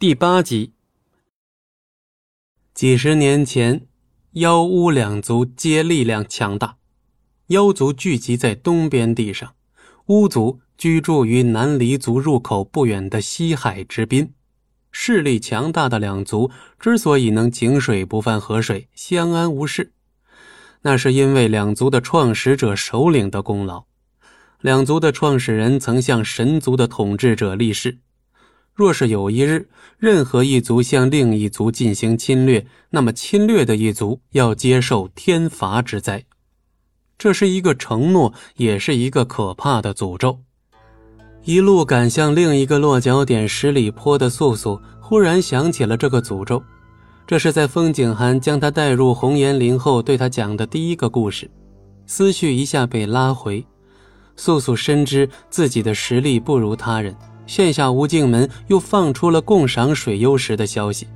第八集。几十年前，妖巫两族皆力量强大，妖族聚集在东边地上，巫族居住于南黎族入口不远的西海之滨。势力强大的两族之所以能井水不犯河水，相安无事，那是因为两族的创始者首领的功劳。两族的创始人曾向神族的统治者立誓。若是有一日，任何一族向另一族进行侵略，那么侵略的一族要接受天罚之灾。这是一个承诺，也是一个可怕的诅咒。一路赶向另一个落脚点十里坡的素素，忽然想起了这个诅咒。这是在风景寒将他带入红岩林后，对他讲的第一个故事。思绪一下被拉回，素素深知自己的实力不如他人。现下无尽门又放出了共赏水幽石的消息，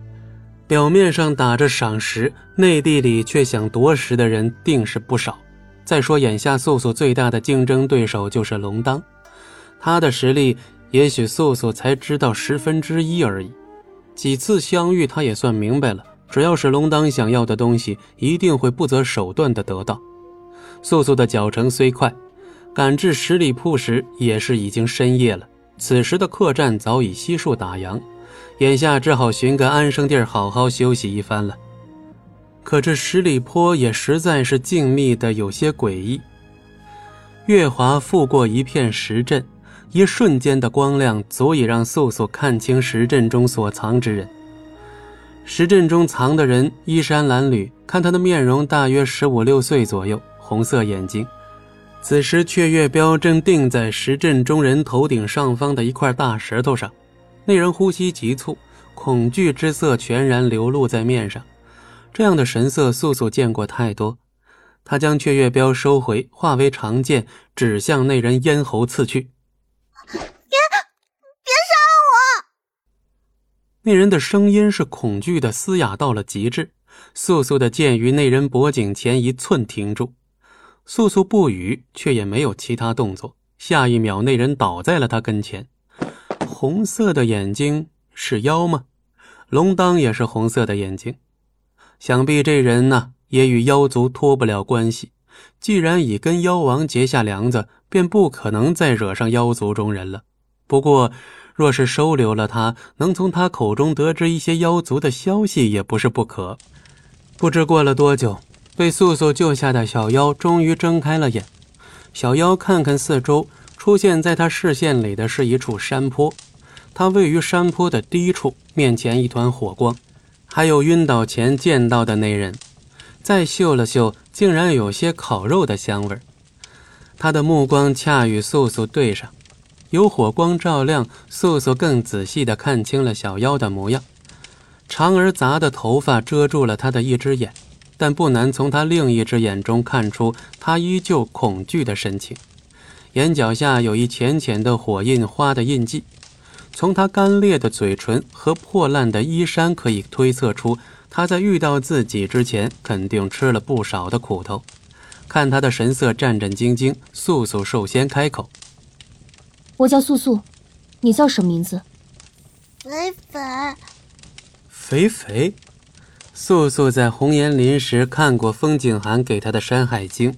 表面上打着赏石，内地里却想夺食的人定是不少。再说眼下素素最大的竞争对手就是龙当，他的实力也许素素才知道十分之一而已。几次相遇，他也算明白了，只要是龙当想要的东西，一定会不择手段的得到。素素的脚程虽快，赶至十里铺时也是已经深夜了。此时的客栈早已悉数打烊，眼下只好寻个安生地儿好好休息一番了。可这十里坡也实在是静谧的有些诡异。月华拂过一片石阵，一瞬间的光亮足以让素素看清石阵中所藏之人。石阵中藏的人衣衫褴褛，看他的面容大约十五六岁左右，红色眼睛。此时，雀月标正定在石阵中人头顶上方的一块大石头上。那人呼吸急促，恐惧之色全然流露在面上。这样的神色，素素见过太多。他将雀月标收回，化为长剑，指向那人咽喉刺去。别，别杀我！那人的声音是恐惧的嘶哑到了极致。素素的剑于那人脖颈前一寸停住。素素不语，却也没有其他动作。下一秒，那人倒在了他跟前。红色的眼睛是妖吗？龙当也是红色的眼睛，想必这人呢也与妖族脱不了关系。既然已跟妖王结下梁子，便不可能再惹上妖族中人了。不过，若是收留了他，能从他口中得知一些妖族的消息，也不是不可。不知过了多久。被素素救下的小妖终于睁开了眼。小妖看看四周，出现在他视线里的是一处山坡。他位于山坡的低处，面前一团火光，还有晕倒前见到的那人。再嗅了嗅，竟然有些烤肉的香味他的目光恰与素素对上，有火光照亮，素素更仔细地看清了小妖的模样。长而杂的头发遮住了他的一只眼。但不难从他另一只眼中看出，他依旧恐惧的神情，眼角下有一浅浅的火印花的印记。从他干裂的嘴唇和破烂的衣衫可以推测出，他在遇到自己之前肯定吃了不少的苦头。看他的神色战战兢兢，素素首先开口：“我叫素素，你叫什么名字？”“肥肥。”“肥肥。”素素在红岩林时看过风景寒给她的《山海经》，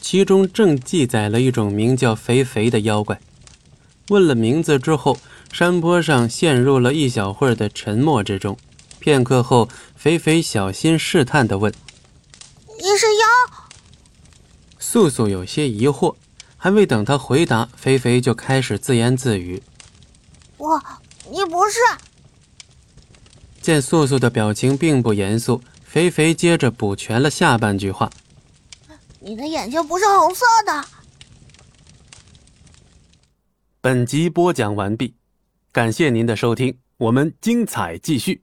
其中正记载了一种名叫肥肥的妖怪。问了名字之后，山坡上陷入了一小会儿的沉默之中。片刻后，肥肥小心试探地问：“你是妖？”素素有些疑惑，还未等他回答，肥肥就开始自言自语：“我，你不是。”见素素的表情并不严肃，肥肥接着补全了下半句话：“你的眼睛不是红色的。”本集播讲完毕，感谢您的收听，我们精彩继续。